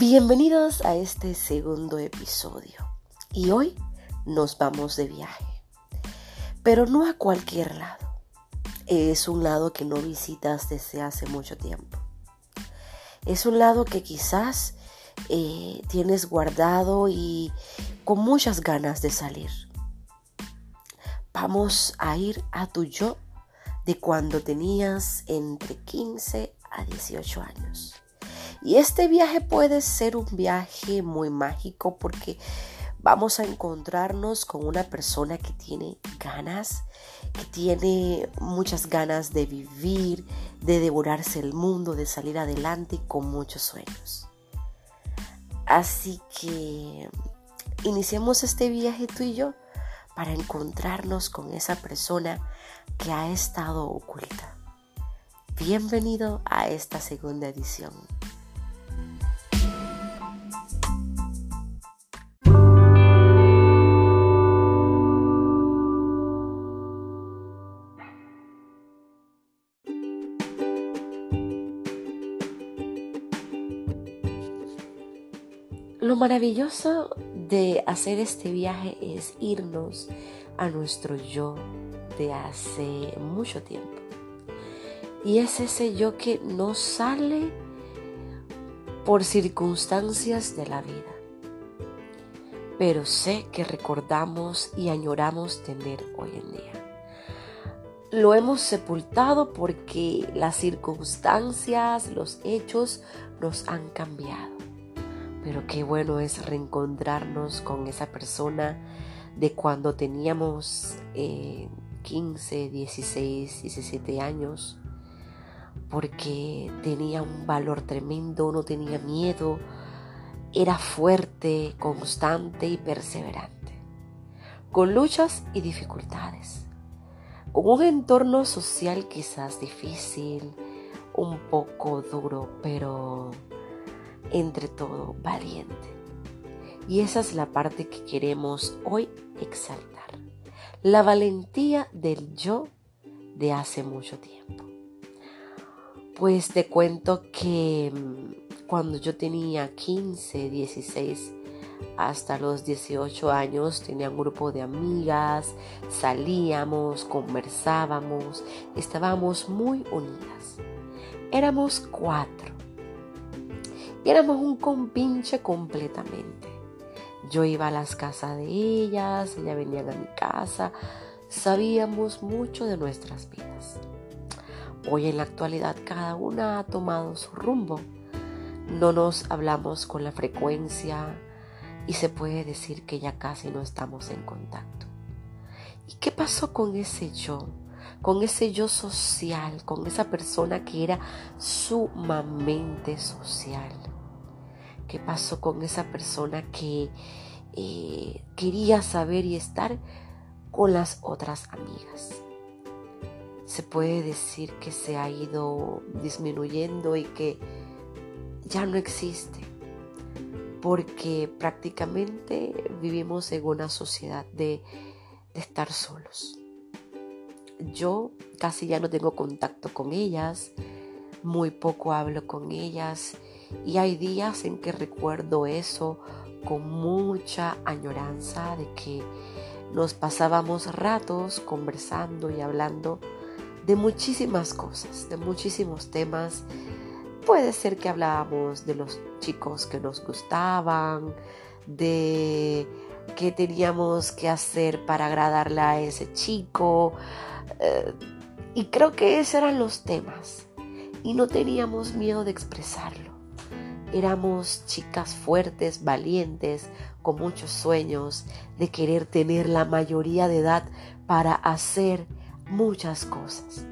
Bienvenidos a este segundo episodio. Y hoy nos vamos de viaje. Pero no a cualquier lado. Es un lado que no visitas desde hace mucho tiempo. Es un lado que quizás eh, tienes guardado y con muchas ganas de salir. Vamos a ir a tu yo de cuando tenías entre 15 a 18 años. Y este viaje puede ser un viaje muy mágico porque vamos a encontrarnos con una persona que tiene ganas, que tiene muchas ganas de vivir, de devorarse el mundo, de salir adelante con muchos sueños. Así que iniciemos este viaje tú y yo para encontrarnos con esa persona que ha estado oculta. Bienvenido a esta segunda edición. Maravilloso de hacer este viaje es irnos a nuestro yo de hace mucho tiempo. Y es ese yo que no sale por circunstancias de la vida. Pero sé que recordamos y añoramos tener hoy en día. Lo hemos sepultado porque las circunstancias, los hechos nos han cambiado pero qué bueno es reencontrarnos con esa persona de cuando teníamos 15, 16, 17 años, porque tenía un valor tremendo, no tenía miedo, era fuerte, constante y perseverante, con luchas y dificultades, con un entorno social quizás difícil, un poco duro, pero entre todo valiente. Y esa es la parte que queremos hoy exaltar. La valentía del yo de hace mucho tiempo. Pues te cuento que mm, cuando yo tenía 15, 16, hasta los 18 años tenía un grupo de amigas, salíamos, conversábamos, estábamos muy unidas. Éramos cuatro éramos un compinche completamente. Yo iba a las casas de ellas, ellas venían a mi casa, sabíamos mucho de nuestras vidas. Hoy en la actualidad cada una ha tomado su rumbo. No nos hablamos con la frecuencia y se puede decir que ya casi no estamos en contacto. ¿Y qué pasó con ese yo? Con ese yo social, con esa persona que era sumamente social qué pasó con esa persona que eh, quería saber y estar con las otras amigas. Se puede decir que se ha ido disminuyendo y que ya no existe, porque prácticamente vivimos en una sociedad de, de estar solos. Yo casi ya no tengo contacto con ellas, muy poco hablo con ellas y hay días en que recuerdo eso con mucha añoranza de que nos pasábamos ratos conversando y hablando de muchísimas cosas, de muchísimos temas. Puede ser que hablábamos de los chicos que nos gustaban, de qué teníamos que hacer para agradarle a ese chico. Eh, y creo que esos eran los temas. Y no teníamos miedo de expresarlo. Éramos chicas fuertes, valientes, con muchos sueños de querer tener la mayoría de edad para hacer muchas cosas.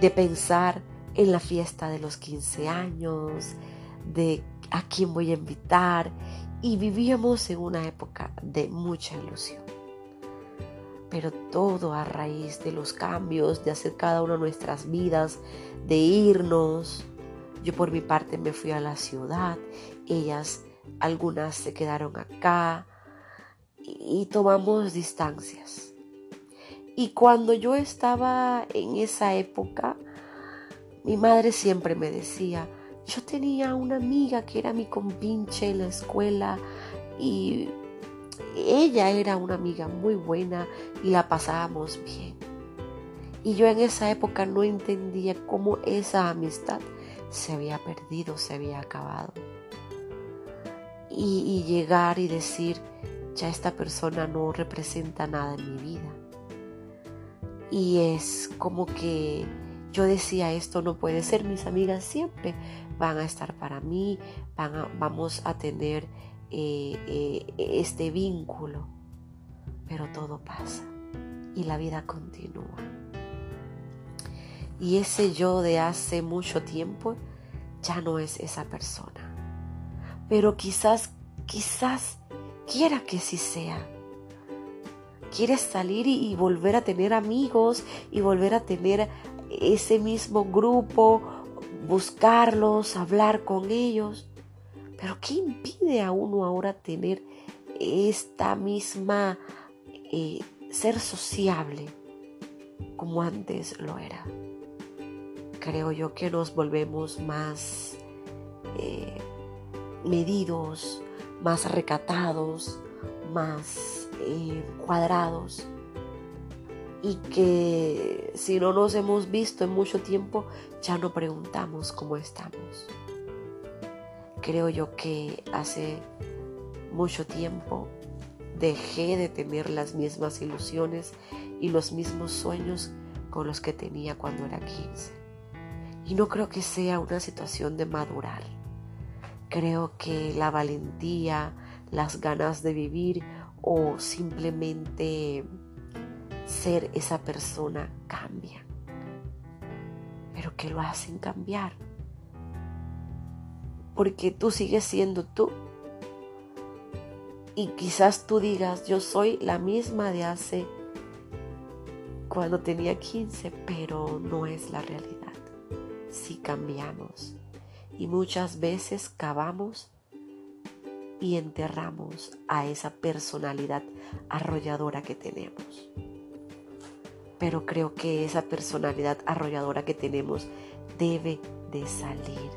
De pensar en la fiesta de los 15 años, de a quién voy a invitar y vivíamos en una época de mucha ilusión. Pero todo a raíz de los cambios, de hacer cada una de nuestras vidas, de irnos, yo por mi parte me fui a la ciudad, ellas, algunas se quedaron acá y, tomamos distancias. Y cuando yo estaba en esa época, mi madre siempre me decía, yo tenía una amiga que era mi compinche en la escuela y ella era una amiga muy buena y la pasábamos bien. Y yo en esa época no entendía cómo esa amistad se había perdido, se había acabado. Y, y, llegar y decir, ya esta persona no representa nada en mi vida. Y es como que yo decía, esto no puede ser, mis amigas siempre van a estar para mí, van vamos a tener eh, eh, este vínculo, pero todo pasa y la vida continúa. Y ese yo de hace mucho tiempo ya no es esa persona. Pero quizás, quizás quiera que sí sea. Quieres salir y, y volver a tener amigos y volver a tener ese mismo grupo, buscarlos, hablar con ellos. Pero ¿qué impide a uno ahora tener esta misma eh, ser sociable como antes lo era? Creo yo que nos volvemos más eh, medidos, más recatados, más eh, cuadrados y que si no nos hemos visto en mucho tiempo ya no preguntamos cómo estamos. Creo yo que hace mucho tiempo dejé de tener las mismas ilusiones y los mismos sueños con los que tenía cuando era 15. Y no creo que sea una situación de madurar. Creo que la valentía, las ganas de vivir o simplemente ser esa persona cambia. Pero que lo hacen cambiar porque tú sigues siendo tú. Y quizás tú digas, yo soy la misma de hace cuando tenía 15, pero no es la realidad. Si cambiamos. Y muchas veces cavamos y enterramos a esa personalidad arrolladora que tenemos. Pero creo que esa personalidad arrolladora que tenemos debe de salir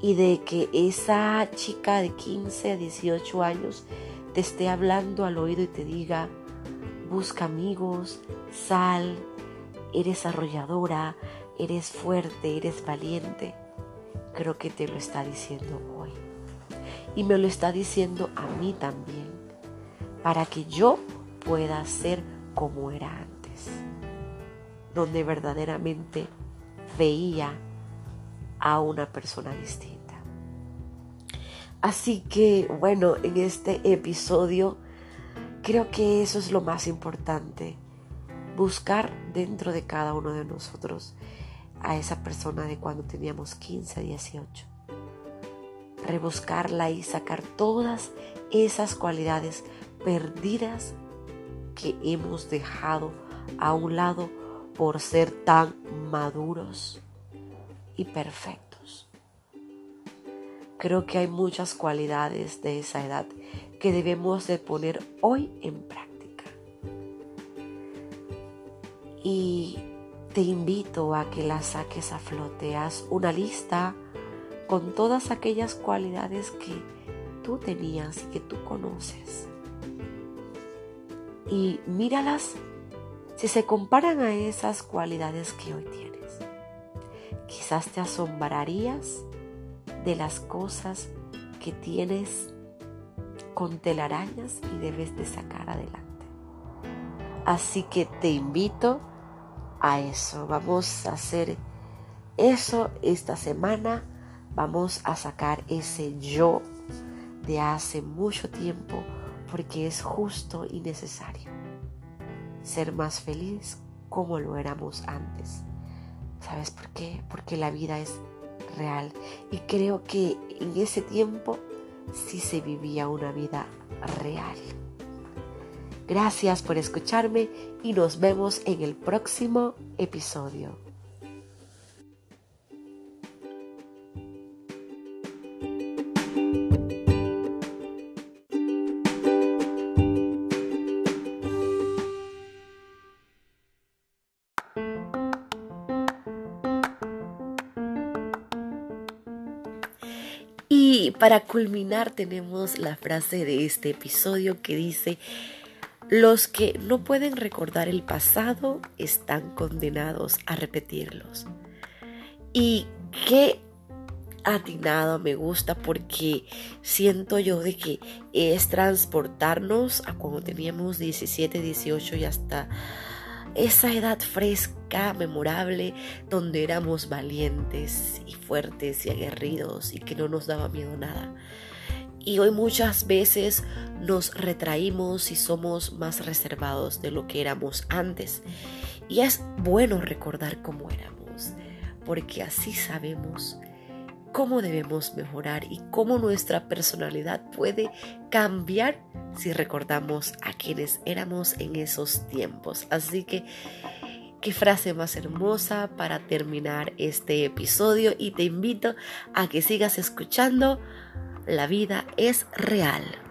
y de que esa chica de 15 a 18 años te esté hablando al oído y te diga, busca amigos, sal, eres arrolladora, eres fuerte, eres valiente. Creo que te lo está diciendo hoy. Y me lo está diciendo a mí también, para que yo pueda ser como era antes, donde verdaderamente veía a una persona distinta. Así que bueno, en este episodio creo que eso es lo más importante, buscar dentro de cada uno de nosotros a esa persona de cuando teníamos 15, 18. Rebuscarla y sacar todas esas cualidades perdidas que hemos dejado a un lado por ser tan maduros y perfectos. Creo que hay muchas cualidades de esa edad que debemos de poner hoy en práctica. Y te invito a que las saques a flote. Haz una lista con todas aquellas cualidades que tú tenías y que tú conoces. Y míralas si se comparan a esas cualidades que hoy tienes. Quizás te asombrarías de las cosas que tienes con telarañas y debes de sacar adelante. Así que te invito a eso. Vamos a hacer eso esta semana. Vamos a sacar ese yo de hace mucho tiempo porque es justo y necesario. Ser más feliz como lo éramos antes. ¿Sabes por qué? Porque la vida es real. Y creo que en ese tiempo sí se vivía una vida real. Gracias por escucharme y nos vemos en el próximo episodio. Para culminar tenemos la frase de este episodio que dice, los que no pueden recordar el pasado están condenados a repetirlos. Y qué atinado me gusta porque siento yo de que es transportarnos a cuando teníamos 17, 18 y hasta esa edad fresca, memorable, donde éramos valientes y fuertes y aguerridos y que no nos daba miedo nada. Y hoy muchas veces nos retraímos y somos más reservados de lo que éramos antes. Y es bueno recordar cómo éramos, porque así sabemos cómo debemos mejorar y cómo nuestra personalidad puede cambiar si recordamos a quienes éramos en esos tiempos. Así que qué frase más hermosa para terminar este episodio y te invito a que sigas escuchando la vida es real.